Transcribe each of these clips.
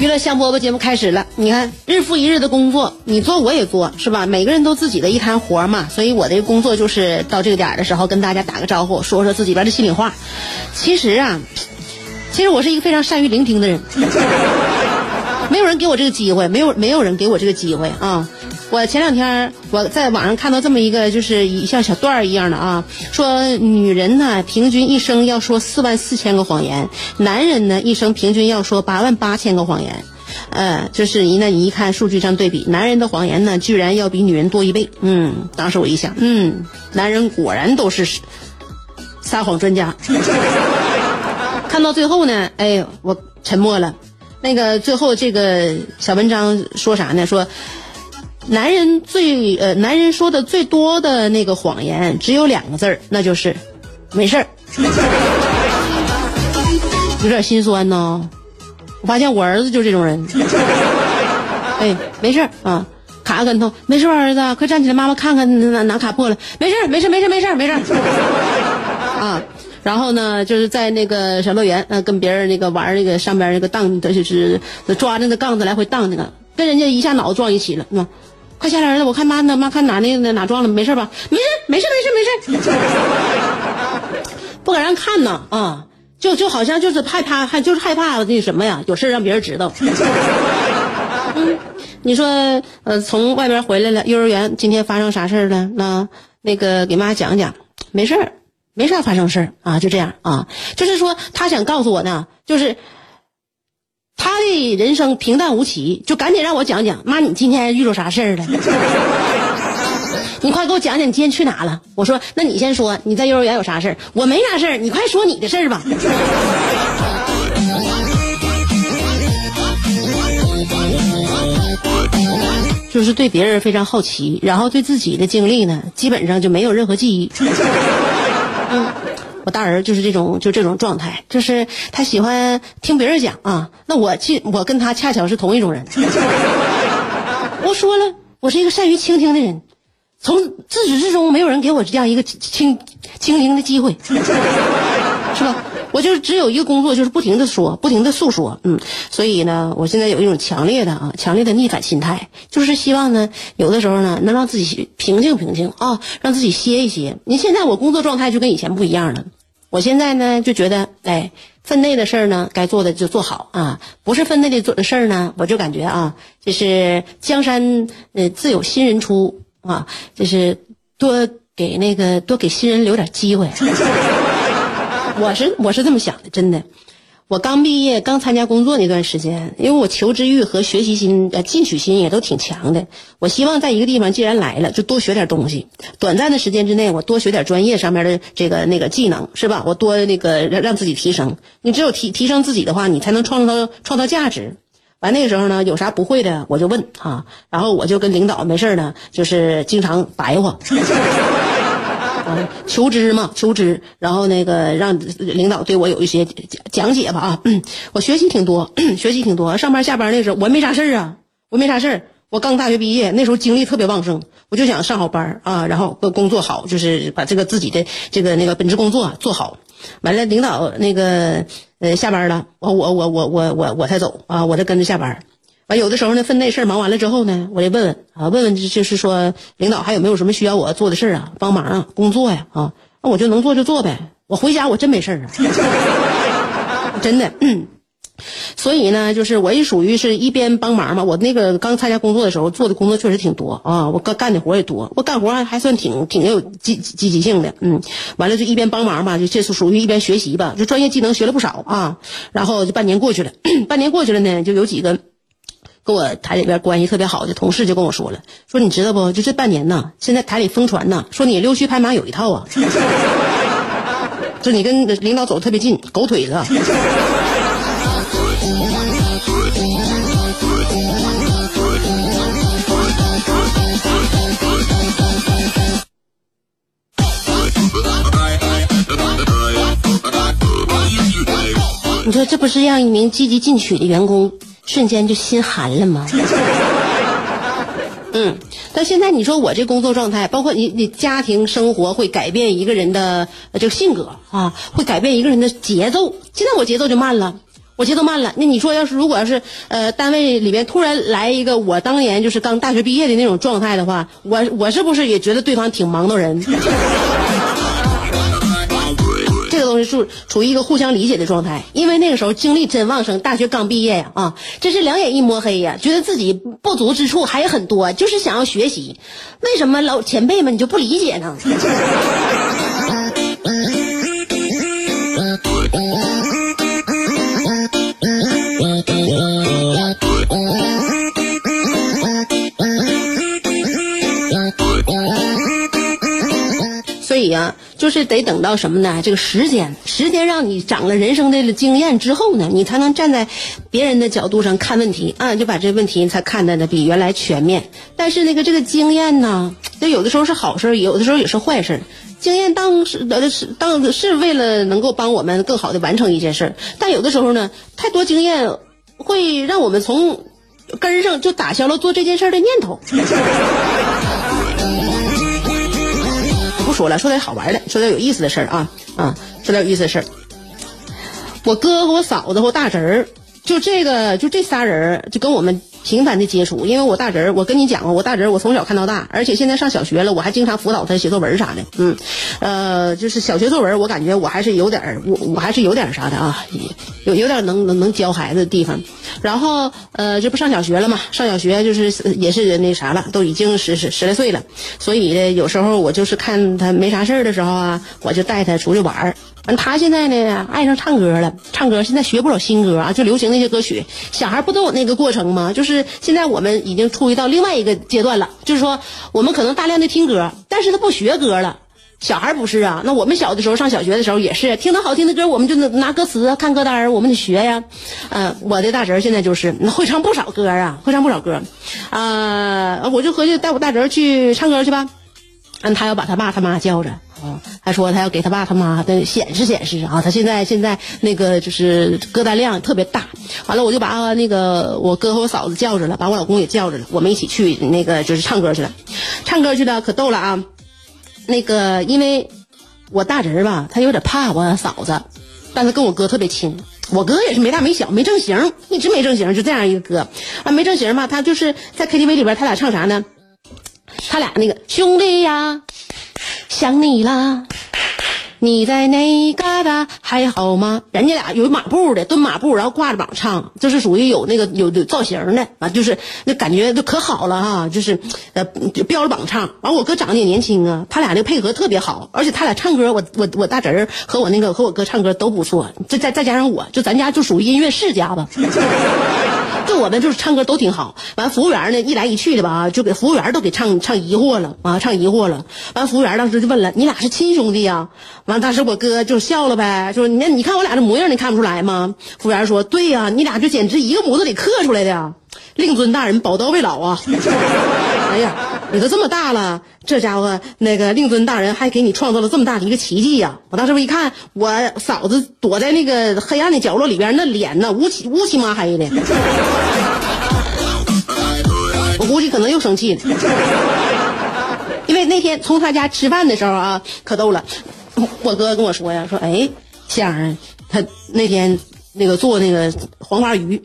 娱乐香饽饽节目开始了，你看日复一日的工作，你做我也做，是吧？每个人都自己的一摊活嘛，所以我的工作就是到这个点儿的时候跟大家打个招呼，说说自己边的心里话。其实啊，其实我是一个非常善于聆听的人，没有人给我这个机会，没有没有人给我这个机会啊。我前两天我在网上看到这么一个，就是一像小段儿一样的啊，说女人呢平均一生要说四万四千个谎言，男人呢一生平均要说八万八千个谎言。呃，就是你呢，你一看数据上对比，男人的谎言呢居然要比女人多一倍。嗯，当时我一想，嗯，男人果然都是撒谎专家。看到最后呢，哎，我沉默了。那个最后这个小文章说啥呢？说。男人最呃，男人说的最多的那个谎言只有两个字儿，那就是没事儿，有点心酸呢。我发现我儿子就这种人，哎，没事儿啊，卡个跟头，没事吧，儿子，快站起来，妈妈看看哪哪卡破了，没事儿，没事儿，没事儿，没事儿，没事儿，啊，然后呢，就是在那个小乐园，呃，跟别人那个玩那个上边那个荡，就是抓着那个杠子来回荡那个，跟人家一下脑子撞一起了，是吧？快下来，儿子！我看妈呢，妈看哪那哪撞了，没事吧？没事，没事，没事，没事。不敢让看呢啊，就就好像就是害怕，还就是害怕那什么呀，有事让别人知道。嗯，你说呃，从外边回来了，幼儿园今天发生啥事儿了？那那个给妈讲讲，没事儿，没啥发生事儿啊，就这样啊，就是说他想告诉我呢，就是。他的人生平淡无奇，就赶紧让我讲讲。妈，你今天遇着啥事儿了？你快给我讲讲，你今天去哪了？我说，那你先说，你在幼儿园有啥事儿？我没啥事儿，你快说你的事儿吧。就是对别人非常好奇，然后对自己的经历呢，基本上就没有任何记忆。嗯。我大儿就是这种，就这种状态，就是他喜欢听别人讲啊。那我去，我跟他恰巧是同一种人。我说了，我是一个善于倾听的人，从自始至终没有人给我这样一个倾倾听的机会，是吧？我就只有一个工作，就是不停的说，不停的诉说。嗯，所以呢，我现在有一种强烈的啊，强烈的逆反心态，就是希望呢，有的时候呢，能让自己平静平静啊，让自己歇一歇。你现在我工作状态就跟以前不一样了。我现在呢就觉得，哎，分内的事儿呢，该做的就做好啊；不是分内的做的事儿呢，我就感觉啊，就是江山呃自有新人出啊，就是多给那个多给新人留点机会。我是我是这么想的，真的。我刚毕业，刚参加工作那段时间，因为我求知欲和学习心、呃进取心也都挺强的。我希望在一个地方，既然来了，就多学点东西。短暂的时间之内，我多学点专业上面的这个那个技能，是吧？我多那个让让自己提升。你只有提提升自己的话，你才能创造创造价值。完那个时候呢，有啥不会的，我就问啊。然后我就跟领导没事呢，就是经常白话。啊求知嘛，求知，然后那个让领导对我有一些讲解吧啊，我学习挺多，学习挺多。上班下班那时候我没啥事儿啊，我没啥事儿。我刚大学毕业，那时候精力特别旺盛，我就想上好班啊，然后工作好，就是把这个自己的这个那个本职工作做好。完了，领导那个呃下班了，我我我我我我我才走啊，我再跟着下班。完有的时候呢，分内事忙完了之后呢，我就问问啊，问问就是说领导还有没有什么需要我做的事啊，帮忙啊，工作呀啊，那我就能做就做呗。我回家我真没事啊，真的嗯。所以呢，就是我也属于是一边帮忙嘛。我那个刚参加工作的时候，做的工作确实挺多啊，我干干的活也多，我干活还算挺挺有积积极性的，嗯。完了就一边帮忙吧，就这属于一边学习吧，就专业技能学了不少啊。然后就半年过去了，半年过去了呢，就有几个跟我台里边关系特别好的同事就跟我说了，说你知道不？就这半年呢，现在台里疯传呢，说你溜须拍马有一套啊，就你跟领导走的特别近，狗腿子。你说这不是让一名积极进取的员工瞬间就心寒了吗？嗯，但现在你说我这工作状态，包括你你家庭生活会改变一个人的这个性格啊，会改变一个人的节奏。现在我节奏就慢了，我节奏慢了。那你说要是如果要是呃单位里面突然来一个我当年就是刚大学毕业的那种状态的话，我我是不是也觉得对方挺忙的人？处处于一个互相理解的状态，因为那个时候精力真旺盛，大学刚毕业呀，啊，真是两眼一抹黑呀，觉得自己不足之处还有很多，就是想要学习。为什么老前辈们你就不理解呢？是得等到什么呢？这个时间，时间让你长了人生的经验之后呢，你才能站在别人的角度上看问题啊，就把这问题才看待的比原来全面。但是那个这个经验呢，这有的时候是好事，有的时候也是坏事。经验当是呃是当是为了能够帮我们更好的完成一件事儿，但有的时候呢，太多经验会让我们从根上就打消了做这件事儿的念头。说了，说点好玩的，说点有意思的事儿啊啊，说点有意思的事儿。我哥和我嫂子和我大侄儿，就这个就这仨人就跟我们频繁的接触，因为我大侄儿，我跟你讲过，我大侄儿我从小看到大，而且现在上小学了，我还经常辅导他写作文啥的，嗯，呃，就是小学作文，我感觉我还是有点儿，我我还是有点儿啥的啊，有有点能能能教孩子的地方。然后呃，这不上小学了嘛？上小学就是也是那啥了，都已经十十十来岁了，所以呢，有时候我就是看他没啥事儿的时候啊，我就带他出去玩儿。完，他现在呢爱上唱歌了，唱歌现在学不少新歌啊，就流行那些歌曲。小孩不都有那个过程吗？就是是现在我们已经处于到另外一个阶段了，就是说我们可能大量的听歌，但是他不学歌了。小孩不是啊，那我们小的时候上小学的时候也是，听到好听的歌，我们就拿歌词看歌单儿，我们得学呀。嗯、我的大侄儿现在就是会唱不少歌啊，会唱不少歌。啊、我就合计带我大侄儿去唱歌去吧。嗯，他要把他爸他妈叫着啊，他说他要给他爸他妈的显示显示啊，他现在现在那个就是歌单量特别大。完了，我就把那个我哥和我嫂子叫着了，把我老公也叫着了，我们一起去那个就是唱歌去了，唱歌去了可逗了啊。那个，因为我大侄儿吧，他有点怕我嫂子，但是跟我哥特别亲。我哥也是没大没小，没正形，一直没正形，就这样一个哥啊，没正形嘛。他就是在 KTV 里边，他俩唱啥呢？他俩那个兄弟呀，想你啦。你在那旮瘩还好吗？人家俩有马步的，蹲马步，然后挂着膀唱，就是属于有那个有有造型的啊，就是那感觉就可好了哈，就是呃标着膀唱。完我哥长得也年轻啊，他俩那配合特别好，而且他俩唱歌，我我我大侄儿和我那个和我哥唱歌都不错，再再再加上我就咱家就属于音乐世家吧。就我们就是唱歌都挺好，完服务员呢一来一去的吧，就给服务员都给唱唱疑惑了啊，唱疑惑了。完服务员当时就问了：“你俩是亲兄弟呀？”完当时我哥就笑了呗，说：“你你看我俩这模样，你看不出来吗？”服务员说：“对呀、你俩就简直一个模子里刻出来的呀。”令尊大人宝刀未老啊！哎呀，你都这么大了，这家伙那个令尊大人还给你创造了这么大的一个奇迹呀、我当时我一看，我嫂子躲在那个黑暗的角落里边，那脸呢乌漆乌漆麻黑的。我估计可能又生气了，因为那天从他家吃饭的时候啊，可逗了。我哥跟我说呀，说哎，香儿，他那天那个做那个黄花鱼，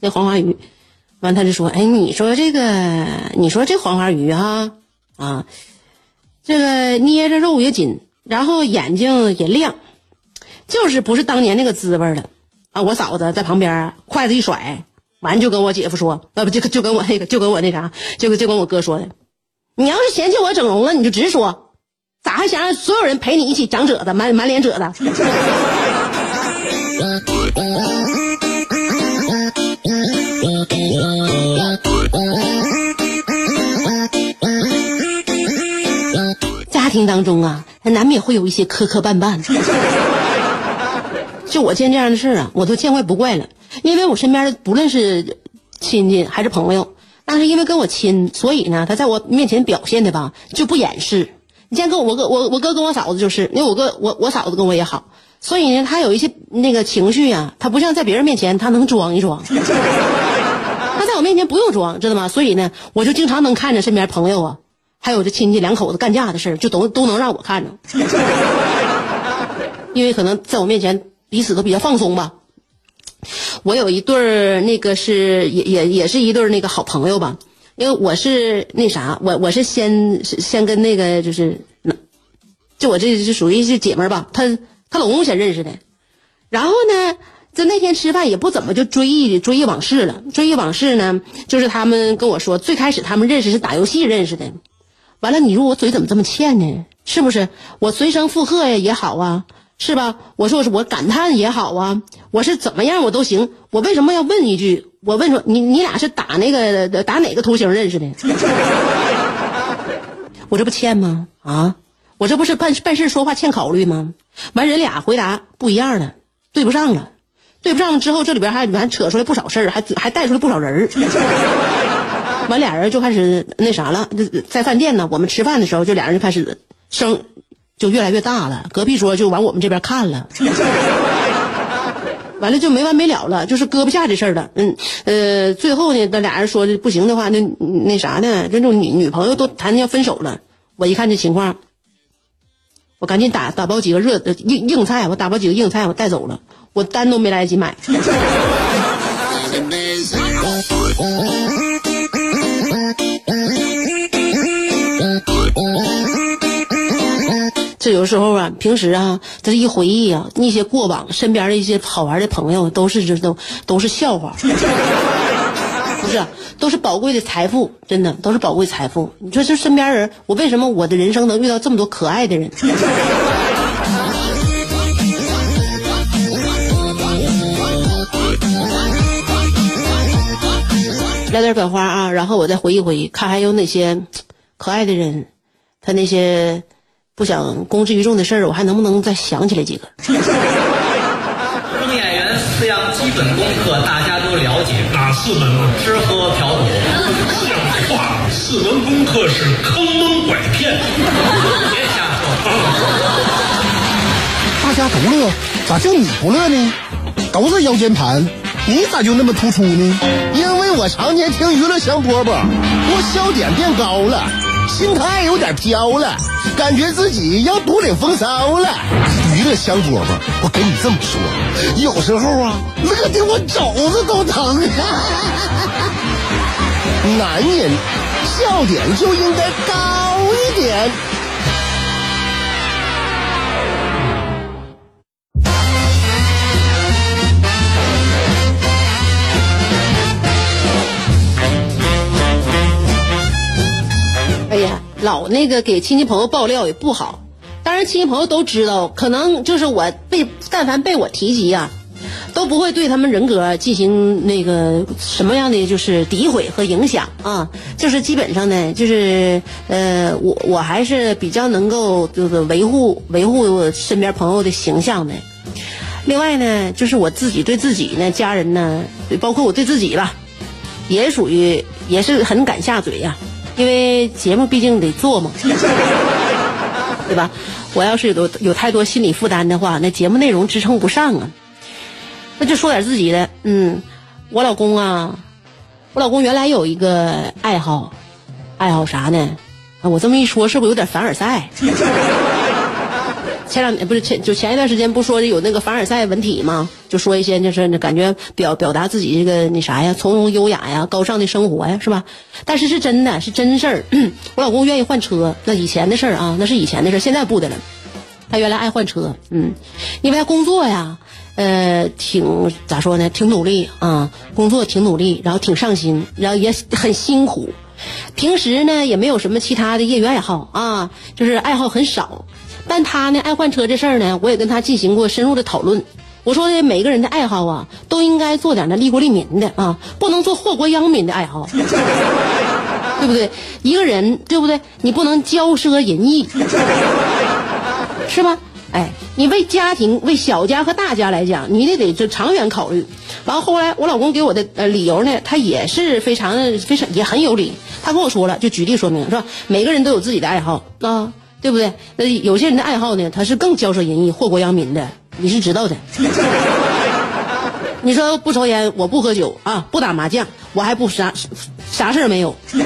那黄花鱼，完他就说，哎，你说这个，你说这黄花鱼哈啊，这个捏着肉也紧，然后眼睛也亮，就是不是当年那个滋味了。啊，我嫂子在旁边筷子一甩，完就跟我姐夫说，呃不就就跟我那个就跟我那啥，就就跟我哥说的，你要是嫌弃我整容了，你就直说，咋还想让所有人陪你一起长褶子，满满脸褶子？家庭当中啊，难免会有一些磕磕绊绊。就我见这样的事啊，我都见怪不怪了。因为我身边的不论是亲戚还是朋友，那是因为跟我亲，所以呢，他在我面前表现的吧就不掩饰。你像跟我哥，我我哥跟我嫂子就是，因为我哥我我嫂子跟我也好，所以呢，他有一些那个情绪啊，他不像在别人面前他能装一装，他在我面前不用装，知道吗？所以呢，我就经常能看着身边朋友啊。还有这亲戚两口子干架的事，就都都能让我看着，因为可能在我面前彼此都比较放松吧。我有一对儿那个是也也也是一对儿那个好朋友吧，因为我是那啥，我我是先先跟那个就是，就我这是属于是姐们儿吧，她她老公先认识的，然后呢，就那天吃饭也不怎么就追忆追忆往事了，追忆往事呢，就是他们跟我说，最开始他们认识是打游戏认识的。完了，你说我嘴怎么这么欠呢？是不是？我随声附和呀也好啊，是吧？我说我是我感叹也好啊，我是怎么样我都行。我为什么要问一句？我问说你你俩是打那个打哪个图形认识的？我这不欠吗？啊，我这不是办办事说话欠考虑吗？完人俩回答不一样了，对不上了，对不上之后这里边还还扯出来不少事儿，还还带出来不少人。完，俩人就开始那啥了，在饭店呢。我们吃饭的时候，就俩人就开始声就越来越大了。隔壁桌就往我们这边看了，完了就没完没了了，就是搁不下这事儿了。嗯呃，最后呢，那俩人说的不行的话，那那啥呢？这种女女朋友都谈的要分手了。我一看这情况，我赶紧打打包几个热硬硬菜，我打包几个硬菜，我带走了。我单都没来得及买。这有时候啊，平时啊，这一回忆啊，那些过往身边的一些好玩的朋友，都是这都都是笑话，不是，都是宝贵的财富，真的都是宝贵财富。你说这身边人，我为什么我的人生能遇到这么多可爱的人？来点本花啊，然后我再回忆回忆，看还有哪些可爱的人，他那些。不想公之于众的事儿，我还能不能再想起来几个？说演员四样基本功课大家都了解，哪四门啊？吃喝嫖赌。像话，四门功课是坑蒙拐骗。别瞎说。大家都乐，咋就你不乐呢？都是腰间盘，你咋就那么突出呢？因为我常年听娱乐香饽饽，我笑点变高了。心态有点飘了，感觉自己要独领风骚了。娱乐香饽饽，我跟你这么说，有时候啊，乐的我肘子都疼。男人笑点就应该高一点。老那个给亲戚朋友爆料也不好，当然亲戚朋友都知道，可能就是我被但凡被我提及啊，都不会对他们人格进行那个什么样的就是诋毁和影响啊，就是基本上呢，就是呃，我我还是比较能够就是维护维护我身边朋友的形象的。另外呢，就是我自己对自己呢，家人呢，包括我对自己吧，也属于也是很敢下嘴呀。因为节目毕竟得做嘛，对吧？我要是有有太多心理负担的话，那节目内容支撑不上啊。那就说点自己的，嗯，我老公啊，我老公原来有一个爱好，爱好啥呢？啊，我这么一说，是不是有点凡尔赛？前两年不是前就前一段时间不说有那个凡尔赛文体吗？就说一些就是感觉表表达自己这个那啥呀，从容优雅呀，高尚的生活呀，是吧？但是是真的是真事儿。我老公愿意换车，那以前的事儿啊，那是以前的事儿，现在不的了。他原来爱换车，嗯，因为他工作呀，呃，挺咋说呢？挺努力啊，工作挺努力，然后挺上心，然后也很辛苦。平时呢也没有什么其他的业余爱好啊，就是爱好很少。但他呢爱换车这事儿呢，我也跟他进行过深入的讨论。我说的每个人的爱好啊，都应该做点那利国利民的啊，不能做祸国殃民的爱好，对不对？一个人对不对？你不能骄奢淫逸，是吧？哎，你为家庭、为小家和大家来讲，你得得这长远考虑。完后后来我老公给我的呃理由呢，他也是非常非常也很有理。他跟我说了，就举例说明是吧？每个人都有自己的爱好啊，对不对？那有些人的爱好呢，他是更骄奢淫逸、祸国殃民的，你是知道的。你说不抽烟，我不喝酒啊，不打麻将，我还不啥啥事儿没有。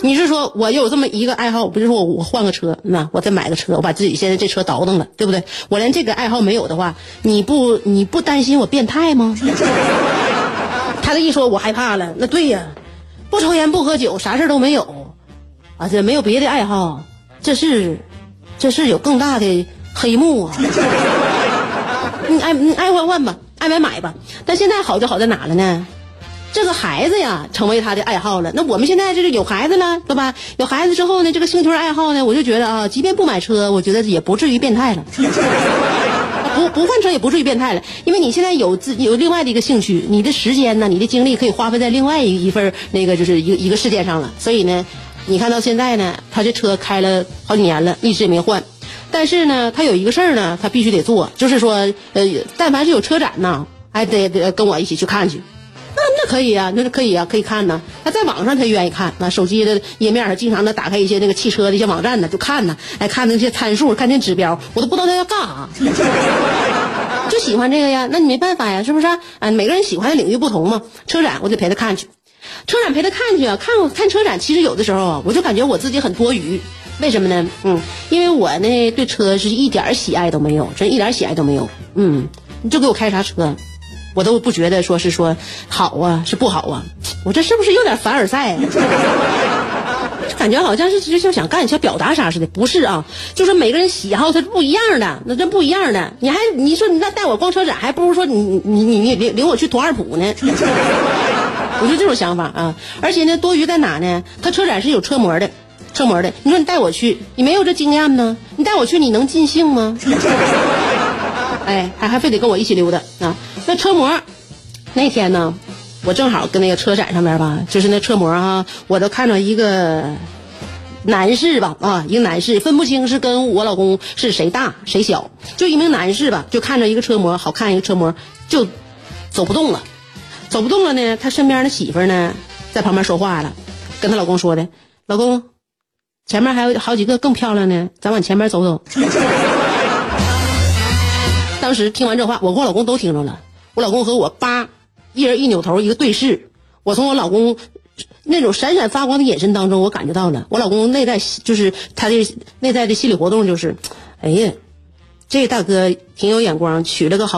你是说我有这么一个爱好，不是说我我换个车，那我再买个车，我把自己现在这车倒腾了，对不对？我连这个爱好没有的话，你不你不担心我变态吗？他这一说，我害怕了。那对呀，不抽烟不喝酒，啥事都没有，啊，这没有别的爱好，这是这是有更大的黑幕啊！你爱你爱换换吧，爱买买吧。但现在好就好在哪了呢？这个孩子呀，成为他的爱好了。那我们现在这是有孩子了，对吧？有孩子之后呢，这个兴趣爱好呢，我就觉得啊，即便不买车，我觉得也不至于变态了。不不换车也不至于变态了，因为你现在有自有另外的一个兴趣，你的时间呢，你的精力可以花费在另外一一份那个就是一个一个事件上了。所以呢，你看到现在呢，他这车开了好几年了，一直也没换。但是呢，他有一个事儿呢，他必须得做，就是说，呃，但凡是有车展呢，还得得跟我一起去看去。那那可以啊，那是可以啊，可以看呢。他在网上他愿意看，那手机的页面他经常的打开一些那个汽车的一些网站呢，就看呢，哎，看那些参数，看那指标，我都不知道他要干啥，就喜欢这个呀。那你没办法呀，是不是？啊，每个人喜欢的领域不同嘛。车展我就陪他看去，车展陪他看去啊，看看车展，其实有的时候，我就感觉我自己很多余。为什么呢？嗯，因为我呢对车是一点喜爱都没有，真一点喜爱都没有。嗯，你就给我开啥车？我都不觉得说是说好啊，是不好啊，我这是不是有点凡尔赛？感觉好像是就像想干想表达啥似的，不是啊？就是每个人喜好它不一样的，那真不一样的。你还你说你那带我逛车展，还不如说你你你你领领我去图二普呢。我就这种想法啊，而且呢，多余在哪呢？他车展是有车模的，车模的。你说你带我去，你没有这经验呢？你带我去，你能尽兴吗？哎，还还非得跟我一起溜达啊？那车模那天呢，我正好跟那个车展上面吧，就是那车模哈，我都看着一个男士吧啊，一个男士分不清是跟我老公是谁大谁小，就一名男士吧，就看着一个车模好看一个车模就走不动了，走不动了呢，他身边的媳妇呢在旁边说话了，跟他老公说的，老公前面还有好几个更漂亮的，咱往前面走走。当时听完这话，我和我老公都听着了。我老公和我叭，一人一扭头，一个对视。我从我老公那种闪闪发光的眼神当中，我感觉到了我老公内在就是他的内在的心理活动就是，哎呀，这大哥挺有眼光，娶了个好。